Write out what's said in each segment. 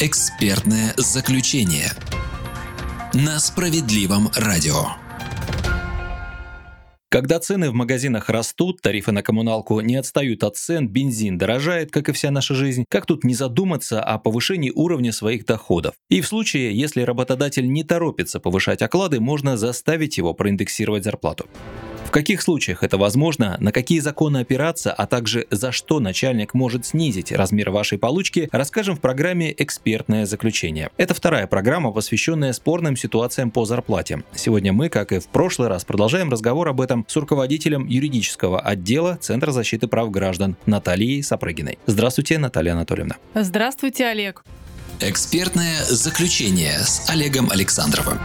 Экспертное заключение на справедливом радио. Когда цены в магазинах растут, тарифы на коммуналку не отстают от цен, бензин дорожает, как и вся наша жизнь, как тут не задуматься о повышении уровня своих доходов? И в случае, если работодатель не торопится повышать оклады, можно заставить его проиндексировать зарплату. В каких случаях это возможно, на какие законы опираться, а также за что начальник может снизить размер вашей получки, расскажем в программе «Экспертное заключение». Это вторая программа, посвященная спорным ситуациям по зарплате. Сегодня мы, как и в прошлый раз, продолжаем разговор об этом с руководителем юридического отдела Центра защиты прав граждан Натальей Сапрыгиной. Здравствуйте, Наталья Анатольевна. Здравствуйте, Олег. Экспертное заключение с Олегом Александровым.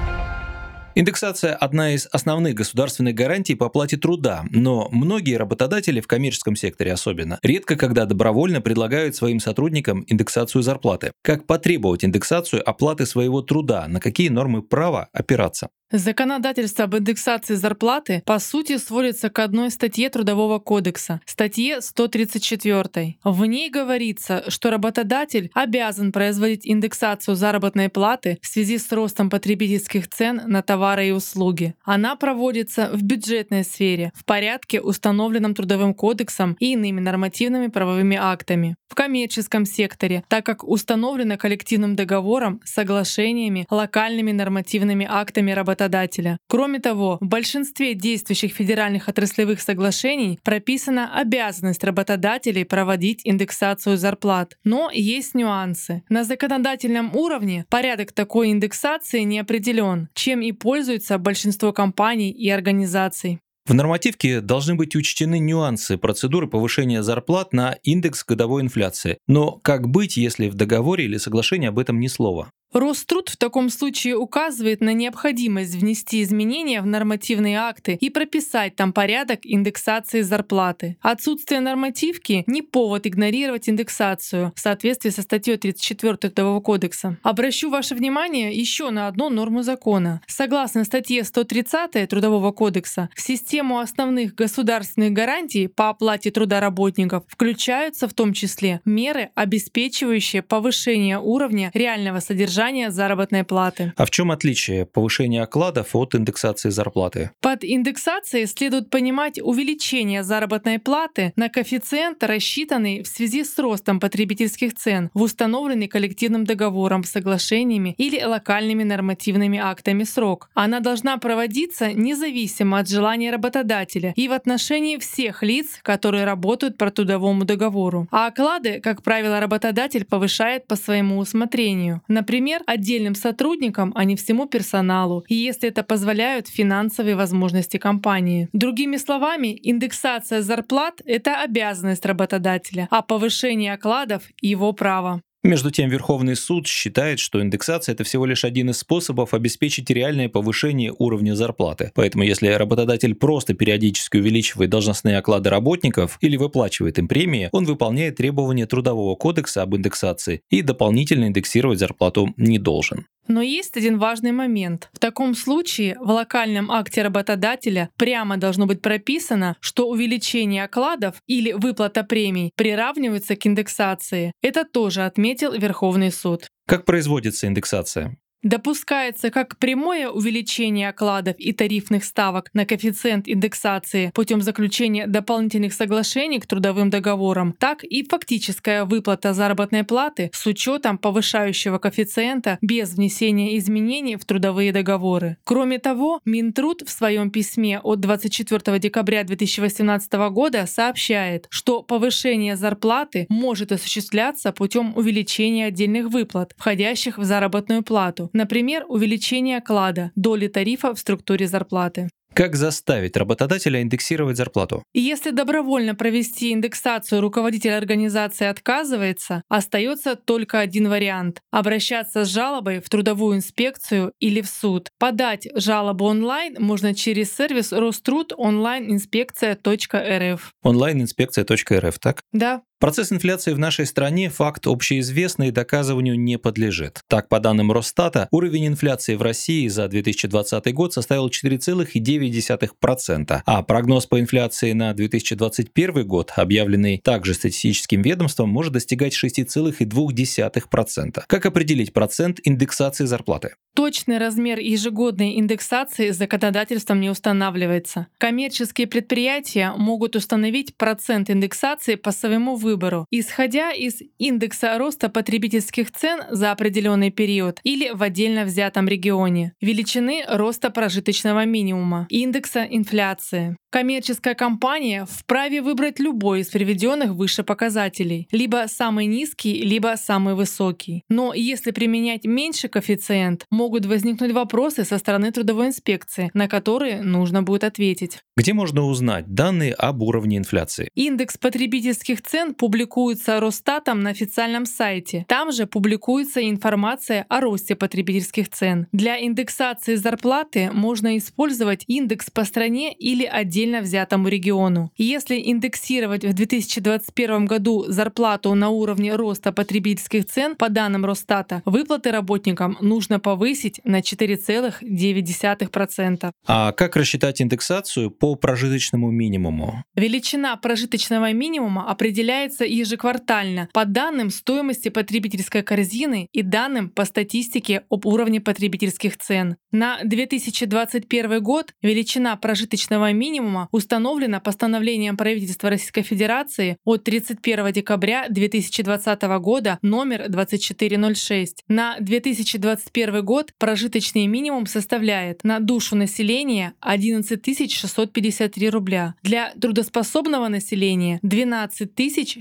Индексация – одна из основных государственных гарантий по оплате труда, но многие работодатели, в коммерческом секторе особенно, редко когда добровольно предлагают своим сотрудникам индексацию зарплаты. Как потребовать индексацию оплаты своего труда, на какие нормы права опираться? Законодательство об индексации зарплаты по сути сводится к одной статье Трудового кодекса, статье 134. В ней говорится, что работодатель обязан производить индексацию заработной платы в связи с ростом потребительских цен на товары и услуги. Она проводится в бюджетной сфере в порядке, установленном Трудовым кодексом и иными нормативными правовыми актами. В коммерческом секторе, так как установлено коллективным договором, соглашениями, локальными нормативными актами работодателя работодателя. Кроме того, в большинстве действующих федеральных отраслевых соглашений прописана обязанность работодателей проводить индексацию зарплат. Но есть нюансы. На законодательном уровне порядок такой индексации не определен, чем и пользуется большинство компаний и организаций. В нормативке должны быть учтены нюансы процедуры повышения зарплат на индекс годовой инфляции. Но как быть, если в договоре или соглашении об этом ни слова? Роструд в таком случае указывает на необходимость внести изменения в нормативные акты и прописать там порядок индексации зарплаты. Отсутствие нормативки — не повод игнорировать индексацию в соответствии со статьей 34 Трудового кодекса. Обращу ваше внимание еще на одну норму закона. Согласно статье 130 Трудового кодекса, в систему основных государственных гарантий по оплате труда работников включаются в том числе меры, обеспечивающие повышение уровня реального содержания удержания заработной платы. А в чем отличие повышения окладов от индексации зарплаты? Под индексацией следует понимать увеличение заработной платы на коэффициент, рассчитанный в связи с ростом потребительских цен в установленный коллективным договором, соглашениями или локальными нормативными актами срок. Она должна проводиться независимо от желания работодателя и в отношении всех лиц, которые работают по трудовому договору. А оклады, как правило, работодатель повышает по своему усмотрению. Например, например, отдельным сотрудникам, а не всему персоналу, и если это позволяют финансовые возможности компании. Другими словами, индексация зарплат — это обязанность работодателя, а повышение окладов — его право. Между тем, Верховный суд считает, что индексация – это всего лишь один из способов обеспечить реальное повышение уровня зарплаты. Поэтому если работодатель просто периодически увеличивает должностные оклады работников или выплачивает им премии, он выполняет требования Трудового кодекса об индексации и дополнительно индексировать зарплату не должен. Но есть один важный момент. В таком случае в локальном акте работодателя прямо должно быть прописано, что увеличение окладов или выплата премий приравниваются к индексации. Это тоже отметил Верховный суд. Как производится индексация? Допускается как прямое увеличение окладов и тарифных ставок на коэффициент индексации путем заключения дополнительных соглашений к трудовым договорам, так и фактическая выплата заработной платы с учетом повышающего коэффициента без внесения изменений в трудовые договоры. Кроме того, Минтруд в своем письме от 24 декабря 2018 года сообщает, что повышение зарплаты может осуществляться путем увеличения отдельных выплат, входящих в заработную плату, Например, увеличение оклада, доли тарифа в структуре зарплаты. Как заставить работодателя индексировать зарплату? Если добровольно провести индексацию руководитель организации отказывается, остается только один вариант — обращаться с жалобой в трудовую инспекцию или в суд. Подать жалобу онлайн можно через сервис Роструд онлайн-инспекция.рф. Онлайн-инспекция.рф, так? Да. Процесс инфляции в нашей стране – факт общеизвестный и доказыванию не подлежит. Так, по данным Росстата, уровень инфляции в России за 2020 год составил 4,9%, а прогноз по инфляции на 2021 год, объявленный также статистическим ведомством, может достигать 6,2%. Как определить процент индексации зарплаты? Точный размер ежегодной индексации законодательством не устанавливается. Коммерческие предприятия могут установить процент индексации по своему выбору, исходя из индекса роста потребительских цен за определенный период или в отдельно взятом регионе, величины роста прожиточного минимума, индекса инфляции. Коммерческая компания вправе выбрать любой из приведенных выше показателей, либо самый низкий, либо самый высокий. Но если применять меньший коэффициент, могут возникнуть вопросы со стороны трудовой инспекции, на которые нужно будет ответить. Где можно узнать данные об уровне инфляции? Индекс потребительских цен публикуется Росстатом на официальном сайте. Там же публикуется информация о росте потребительских цен. Для индексации зарплаты можно использовать индекс по стране или отдельно отдельно взятому региону. Если индексировать в 2021 году зарплату на уровне роста потребительских цен по данным Росстата, выплаты работникам нужно повысить на 4,9%. А как рассчитать индексацию по прожиточному минимуму? Величина прожиточного минимума определяется ежеквартально по данным стоимости потребительской корзины и данным по статистике об уровне потребительских цен. На 2021 год величина прожиточного минимума минимума установлена постановлением правительства Российской Федерации от 31 декабря 2020 года номер 2406. На 2021 год прожиточный минимум составляет на душу населения 11 653 рубля. Для трудоспособного населения 12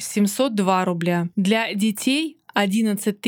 702 рубля. Для детей 11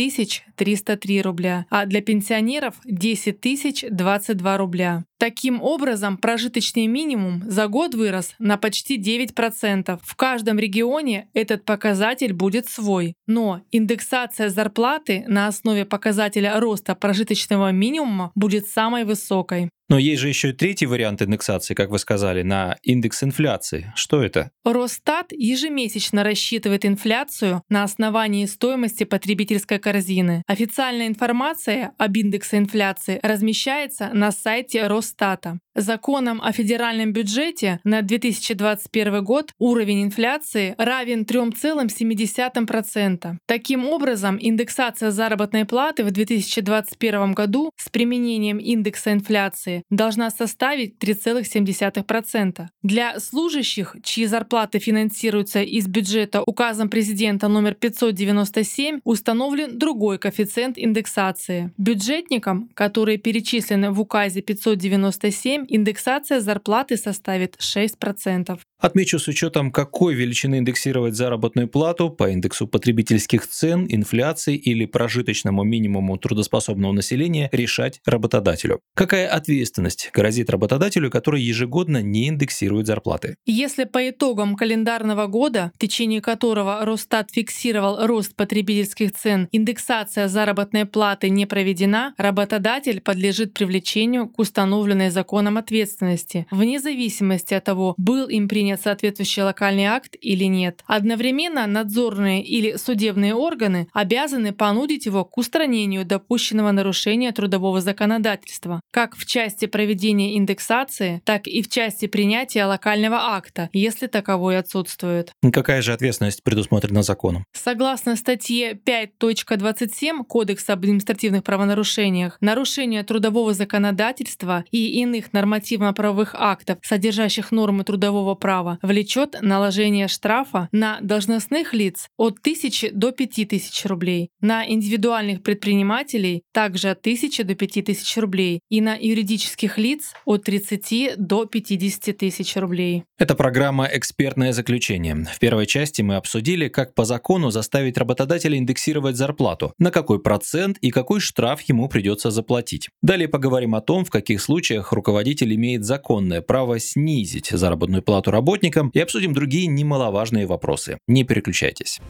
303 рубля, а для пенсионеров 10 022 рубля. Таким образом, прожиточный минимум за год вырос на почти 9%. В каждом регионе этот показатель будет свой. Но индексация зарплаты на основе показателя роста прожиточного минимума будет самой высокой. Но есть же еще и третий вариант индексации, как вы сказали, на индекс инфляции. Что это? Росстат ежемесячно рассчитывает инфляцию на основании стоимости потребительской корзины. Официальная информация об индексе инфляции размещается на сайте Росстата. Законом о федеральном бюджете на 2021 год уровень инфляции равен 3,7%. Таким образом, индексация заработной платы в 2021 году с применением индекса инфляции должна составить 3,7%. Для служащих, чьи зарплаты финансируются из бюджета указом президента номер 597, установлен другой коэффициент индексации. Бюджетникам, которые перечислены в указе 597, индексация зарплаты составит 6%. Отмечу с учетом, какой величины индексировать заработную плату по индексу потребительских цен, инфляции или прожиточному минимуму трудоспособного населения решать работодателю. Какая ответственность грозит работодателю, который ежегодно не индексирует зарплаты? Если по итогам календарного года, в течение которого Росстат фиксировал рост потребительских цен, индексация заработной платы не проведена, работодатель подлежит привлечению к установленной законом ответственности, вне зависимости от того, был им принят соответствующий локальный акт или нет. Одновременно надзорные или судебные органы обязаны понудить его к устранению допущенного нарушения трудового законодательства, как в части проведения индексации, так и в части принятия локального акта, если таковой отсутствует. Какая же ответственность предусмотрена законом? Согласно статье 5.27 Кодекса об административных правонарушениях, нарушение трудового законодательства и иных нормативно-правовых актов, содержащих нормы трудового права, влечет наложение штрафа на должностных лиц от 1000 до 5000 рублей, на индивидуальных предпринимателей также от 1000 до 5000 рублей и на юридических лиц от 30 до 50 тысяч рублей. Это программа «Экспертное заключение». В первой части мы обсудили, как по закону заставить работодателя индексировать зарплату, на какой процент и какой штраф ему придется заплатить. Далее поговорим о том, в каких случаях руководитель имеет законное право снизить заработную плату работникам и обсудим другие немаловажные вопросы. Не переключайтесь.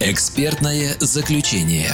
Экспертное заключение.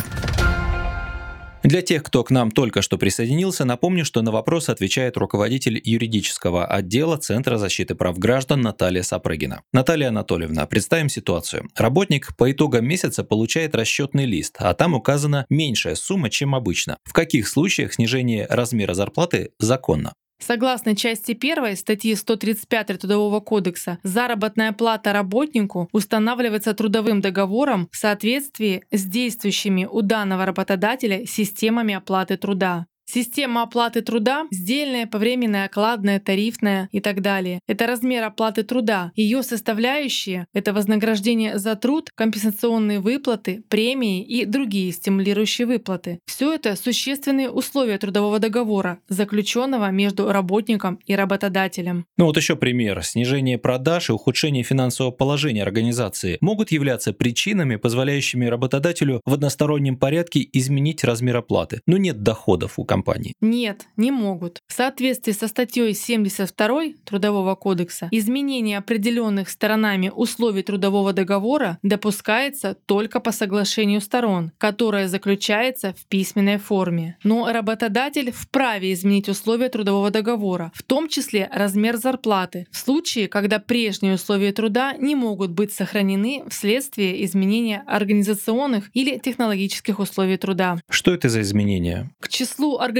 Для тех, кто к нам только что присоединился, напомню, что на вопрос отвечает руководитель юридического отдела Центра защиты прав граждан Наталья Сапрыгина. Наталья Анатольевна, представим ситуацию. Работник по итогам месяца получает расчетный лист, а там указана меньшая сумма, чем обычно. В каких случаях снижение размера зарплаты законно? Согласно части 1 статьи 135 Трудового кодекса, заработная плата работнику устанавливается трудовым договором в соответствии с действующими у данного работодателя системами оплаты труда. Система оплаты труда, сдельная, повременная, окладная, тарифная и так далее. Это размер оплаты труда. Ее составляющие — это вознаграждение за труд, компенсационные выплаты, премии и другие стимулирующие выплаты. Все это существенные условия трудового договора, заключенного между работником и работодателем. Ну вот еще пример. Снижение продаж и ухудшение финансового положения организации могут являться причинами, позволяющими работодателю в одностороннем порядке изменить размер оплаты. Но нет доходов у компании? Нет, не могут. В соответствии со статьей 72 Трудового кодекса изменение определенных сторонами условий трудового договора допускается только по соглашению сторон, которое заключается в письменной форме. Но работодатель вправе изменить условия трудового договора, в том числе размер зарплаты, в случае, когда прежние условия труда не могут быть сохранены вследствие изменения организационных или технологических условий труда. Что это за изменения? К числу организационных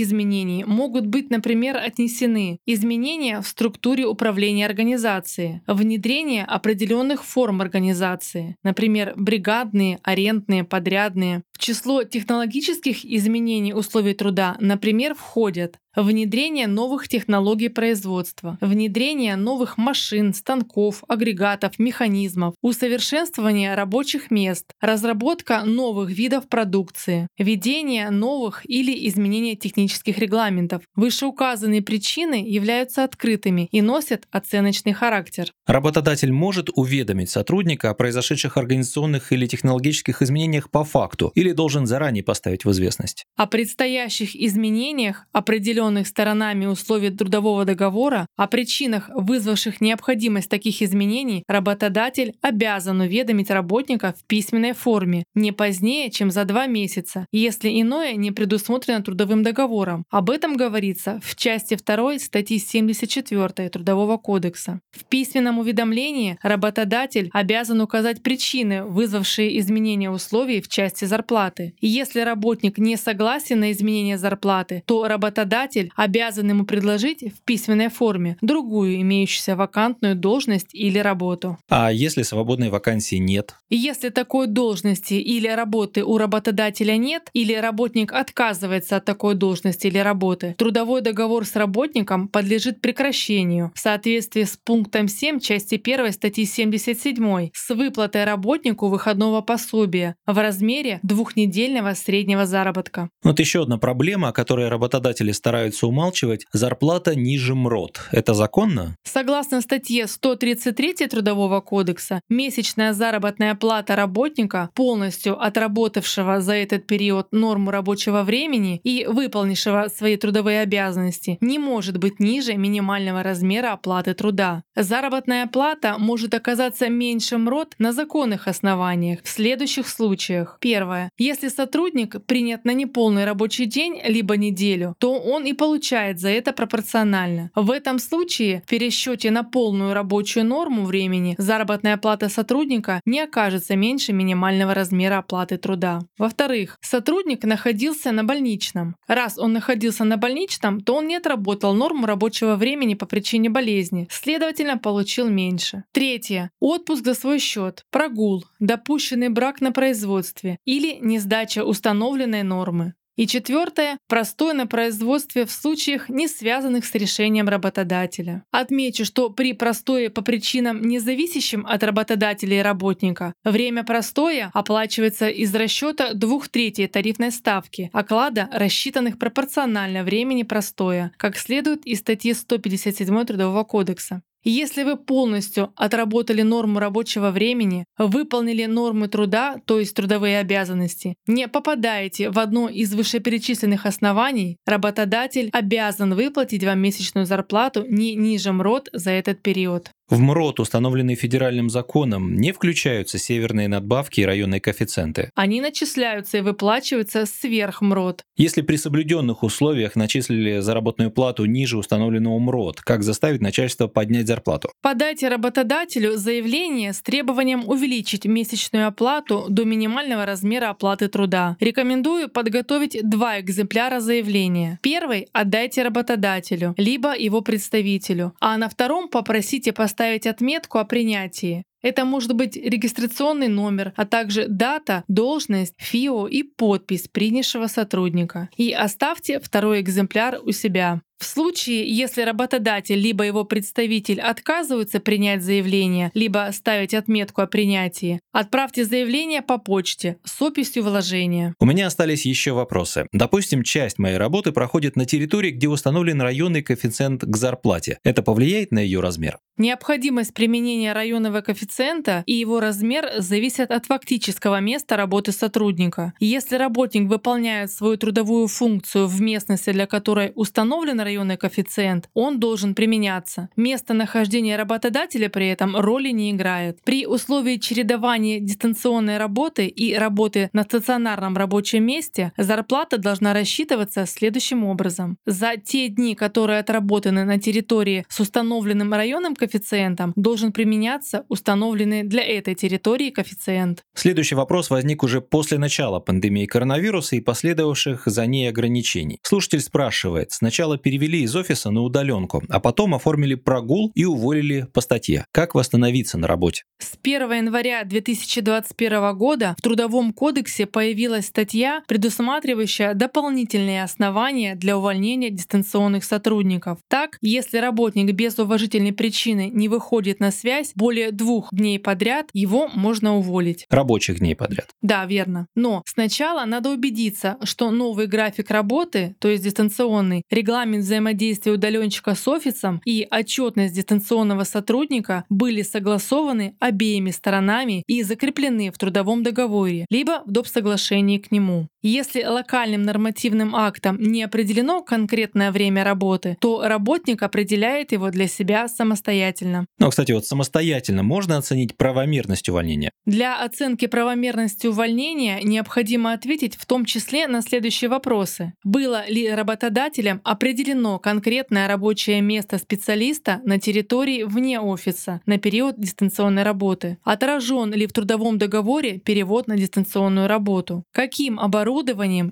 изменений могут быть, например, отнесены изменения в структуре управления организации, внедрение определенных форм организации, например, бригадные, арендные, подрядные. Число технологических изменений условий труда, например, входят внедрение новых технологий производства, внедрение новых машин, станков, агрегатов, механизмов, усовершенствование рабочих мест, разработка новых видов продукции, введение новых или изменение технических регламентов. Вышеуказанные причины являются открытыми и носят оценочный характер. Работодатель может уведомить сотрудника о произошедших организационных или технологических изменениях по факту или должен заранее поставить в известность. О предстоящих изменениях определенных сторонами условий трудового договора, о причинах, вызвавших необходимость таких изменений, работодатель обязан уведомить работника в письменной форме не позднее, чем за два месяца, если иное не предусмотрено трудовым договором. Об этом говорится в части 2 статьи 74 Трудового кодекса. В письменном уведомлении работодатель обязан указать причины, вызвавшие изменение условий в части зарплаты. И если работник не согласен на изменение зарплаты, то работодатель обязан ему предложить в письменной форме другую имеющуюся вакантную должность или работу. А если свободной вакансии нет? Если такой должности или работы у работодателя нет, или работник отказывается от такой должности или работы, трудовой договор с работником подлежит прекращению в соответствии с пунктом 7 части 1 статьи 77 с выплатой работнику выходного пособия в размере двухнедельного среднего заработка. Вот еще одна проблема, о которой работодатели стараются умалчивать, зарплата ниже МРОД. Это законно? Согласно статье 133 Трудового кодекса, месячная заработная плата работника, полностью отработавшего за этот период норму рабочего времени и выполнившего свои трудовые обязанности, не может быть ниже минимального размера оплаты труда. Заработная плата может оказаться меньше МРОД на законных основаниях в следующих случаях. Первое. Если сотрудник принят на неполный рабочий день либо неделю, то он и получает за это пропорционально. В этом случае в пересчете на полную рабочую норму времени заработная плата сотрудника не окажется меньше минимального размера оплаты труда. Во-вторых, сотрудник находился на больничном. Раз он находился на больничном, то он не отработал норму рабочего времени по причине болезни, следовательно, получил меньше. Третье. Отпуск за свой счет, прогул, допущенный брак на производстве или несдача установленной нормы. И четвертое – простое на производстве в случаях, не связанных с решением работодателя. Отмечу, что при простое по причинам, не зависящим от работодателя и работника, время простоя оплачивается из расчета двух третей тарифной ставки, оклада, рассчитанных пропорционально времени простоя, как следует из статьи 157 Трудового кодекса. Если вы полностью отработали норму рабочего времени, выполнили нормы труда, то есть трудовые обязанности, не попадаете в одно из вышеперечисленных оснований, работодатель обязан выплатить вам месячную зарплату не ниже МРОД за этот период. В МРОД, установленный федеральным законом, не включаются северные надбавки и районные коэффициенты. Они начисляются и выплачиваются сверх МРОД. Если при соблюденных условиях начислили заработную плату ниже установленного МРОД, как заставить начальство поднять зарплату? Подайте работодателю заявление с требованием увеличить месячную оплату до минимального размера оплаты труда. Рекомендую подготовить два экземпляра заявления. Первый отдайте работодателю, либо его представителю, а на втором попросите поставить отметку о принятии. Это может быть регистрационный номер, а также дата, должность, ФИО и подпись принявшего сотрудника. И оставьте второй экземпляр у себя. В случае, если работодатель либо его представитель отказываются принять заявление, либо ставить отметку о принятии, отправьте заявление по почте с описью вложения. У меня остались еще вопросы. Допустим, часть моей работы проходит на территории, где установлен районный коэффициент к зарплате. Это повлияет на ее размер? Необходимость применения районного коэффициента и его размер зависят от фактического места работы сотрудника. Если работник выполняет свою трудовую функцию в местности, для которой установлен районный коэффициент, он должен применяться. Местонахождение работодателя при этом роли не играет. При условии чередования дистанционной работы и работы на стационарном рабочем месте зарплата должна рассчитываться следующим образом. За те дни, которые отработаны на территории с установленным районным коэффициентом, должен применяться установленный для этой территории коэффициент. Следующий вопрос возник уже после начала пандемии коронавируса и последовавших за ней ограничений. Слушатель спрашивает, сначала перевели из офиса на удаленку, а потом оформили прогул и уволили по статье. Как восстановиться на работе? С 1 января 2021 года в Трудовом кодексе появилась статья, предусматривающая дополнительные основания для увольнения дистанционных сотрудников. Так, если работник без уважительной причины не выходит на связь более двух дней подряд, его можно уволить. Рабочих дней подряд. Да, верно. Но сначала надо убедиться, что новый график работы, то есть дистанционный, регламент взаимодействия удаленщика с офисом и отчетность дистанционного сотрудника были согласованы обеими сторонами и закреплены в трудовом договоре, либо в доп. соглашении к нему. Если локальным нормативным актом не определено конкретное время работы, то работник определяет его для себя самостоятельно. Ну, кстати, вот самостоятельно можно оценить правомерность увольнения? Для оценки правомерности увольнения необходимо ответить в том числе на следующие вопросы. Было ли работодателем определено конкретное рабочее место специалиста на территории вне офиса на период дистанционной работы? Отражен ли в трудовом договоре перевод на дистанционную работу? Каким оборудованием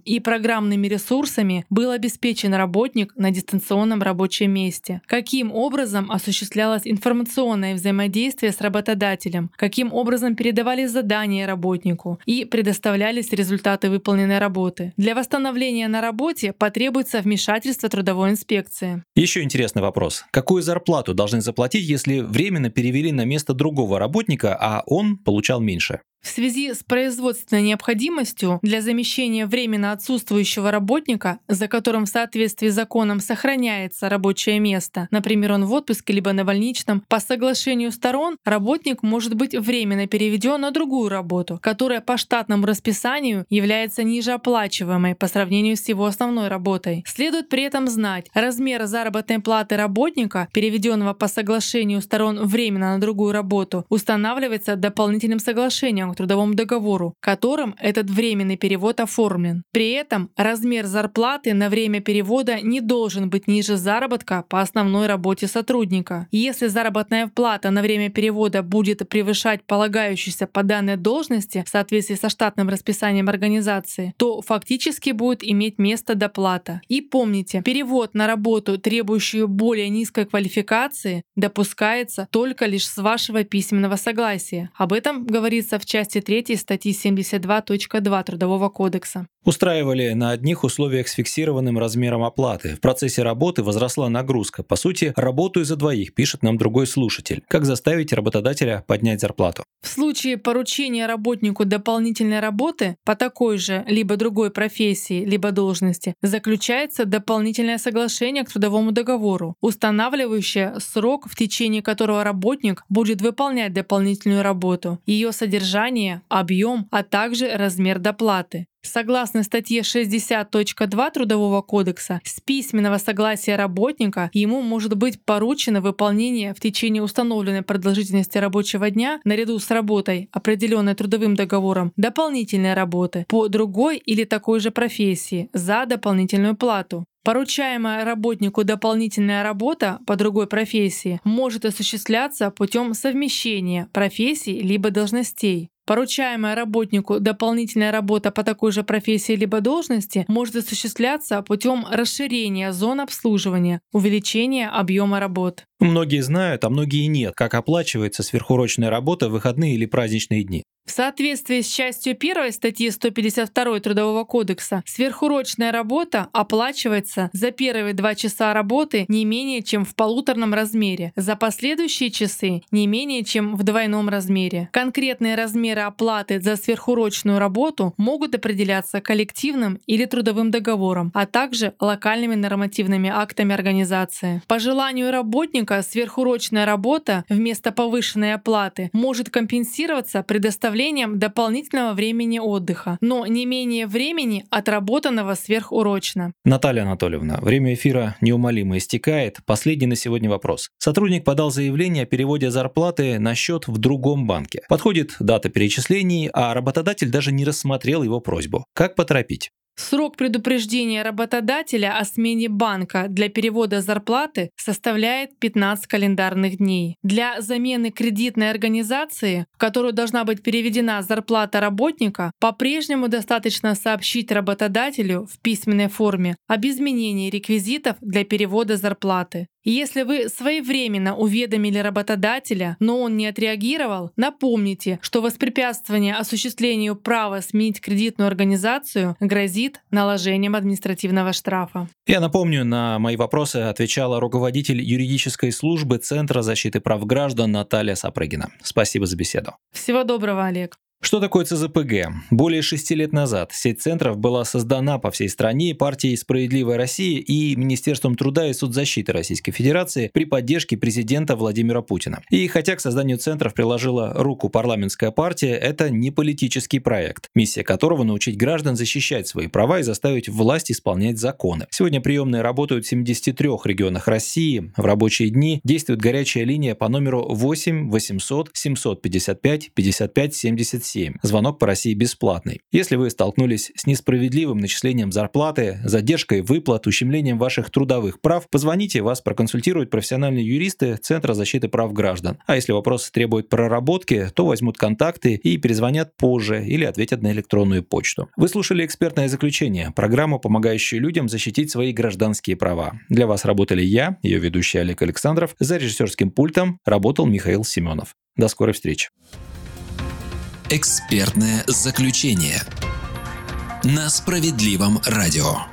и программными ресурсами был обеспечен работник на дистанционном рабочем месте? Каким образом осуществлялось информационное взаимодействие с работодателем? Каким образом передавались задания работнику и предоставлялись результаты выполненной работы? Для восстановления на работе потребуется вмешательство трудовой инспекции. Еще интересный вопрос. Какую зарплату должны заплатить, если временно перевели на место другого работника, а он получал меньше? В связи с производственной необходимостью для замещения временно отсутствующего работника, за которым в соответствии с законом сохраняется рабочее место, например, он в отпуске либо на больничном, по соглашению сторон работник может быть временно переведен на другую работу, которая по штатному расписанию является ниже оплачиваемой по сравнению с его основной работой. Следует при этом знать, размер заработной платы работника, переведенного по соглашению сторон временно на другую работу, устанавливается дополнительным соглашением к трудовому договору, которым этот временный перевод оформлен. При этом размер зарплаты на время перевода не должен быть ниже заработка по основной работе сотрудника. Если заработная плата на время перевода будет превышать полагающуюся по данной должности в соответствии со штатным расписанием организации, то фактически будет иметь место доплата. И помните, перевод на работу, требующую более низкой квалификации, допускается только лишь с вашего письменного согласия. Об этом говорится в части 3 статьи 72.2 Трудового кодекса. Устраивали на одних условиях с фиксированным размером оплаты. В процессе работы возросла нагрузка. По сути, работаю за двоих, пишет нам другой слушатель. Как заставить работодателя поднять зарплату? В случае поручения работнику дополнительной работы по такой же либо другой профессии, либо должности, заключается дополнительное соглашение к трудовому договору, устанавливающее срок, в течение которого работник будет выполнять дополнительную работу, ее содержание, объем, а также размер доплаты. Согласно статье 60.2 Трудового кодекса, с письменного согласия работника ему может быть поручено выполнение в течение установленной продолжительности рабочего дня наряду с работой, определенной трудовым договором, дополнительной работы по другой или такой же профессии за дополнительную плату. Поручаемая работнику дополнительная работа по другой профессии может осуществляться путем совмещения профессий либо должностей. Поручаемая работнику дополнительная работа по такой же профессии либо должности может осуществляться путем расширения зон обслуживания, увеличения объема работ. Многие знают, а многие нет, как оплачивается сверхурочная работа в выходные или праздничные дни. В соответствии с частью 1 статьи 152 Трудового кодекса, сверхурочная работа оплачивается за первые два часа работы не менее чем в полуторном размере, за последующие часы не менее чем в двойном размере. Конкретные размеры оплаты за сверхурочную работу могут определяться коллективным или трудовым договором, а также локальными нормативными актами организации. По желанию работника сверхурочная работа вместо повышенной оплаты может компенсироваться предоставлением предоставлением дополнительного времени отдыха, но не менее времени отработанного сверхурочно. Наталья Анатольевна, время эфира неумолимо истекает. Последний на сегодня вопрос. Сотрудник подал заявление о переводе зарплаты на счет в другом банке. Подходит дата перечислений, а работодатель даже не рассмотрел его просьбу. Как поторопить? Срок предупреждения работодателя о смене банка для перевода зарплаты составляет 15 календарных дней. Для замены кредитной организации, в которую должна быть переведена зарплата работника, по-прежнему достаточно сообщить работодателю в письменной форме об изменении реквизитов для перевода зарплаты. Если вы своевременно уведомили работодателя, но он не отреагировал, напомните, что воспрепятствование осуществлению права сменить кредитную организацию грозит наложением административного штрафа. Я напомню, на мои вопросы отвечала руководитель юридической службы Центра защиты прав граждан Наталья Сапрыгина. Спасибо за беседу. Всего доброго, Олег. Что такое ЦЗПГ? Более шести лет назад сеть центров была создана по всей стране партией «Справедливая Россия» и Министерством труда и соцзащиты Российской Федерации при поддержке президента Владимира Путина. И хотя к созданию центров приложила руку парламентская партия, это не политический проект, миссия которого научить граждан защищать свои права и заставить власть исполнять законы. Сегодня приемные работают в 73 регионах России. В рабочие дни действует горячая линия по номеру 8 800 755 55 77 7. Звонок по России бесплатный. Если вы столкнулись с несправедливым начислением зарплаты, задержкой выплат, ущемлением ваших трудовых прав, позвоните, вас проконсультируют профессиональные юристы Центра защиты прав граждан. А если вопрос требует проработки, то возьмут контакты и перезвонят позже или ответят на электронную почту. Вы слушали экспертное заключение, программу, помогающую людям защитить свои гражданские права. Для вас работали я, ее ведущий Олег Александров, за режиссерским пультом работал Михаил Семенов. До скорой встречи. Экспертное заключение на справедливом радио.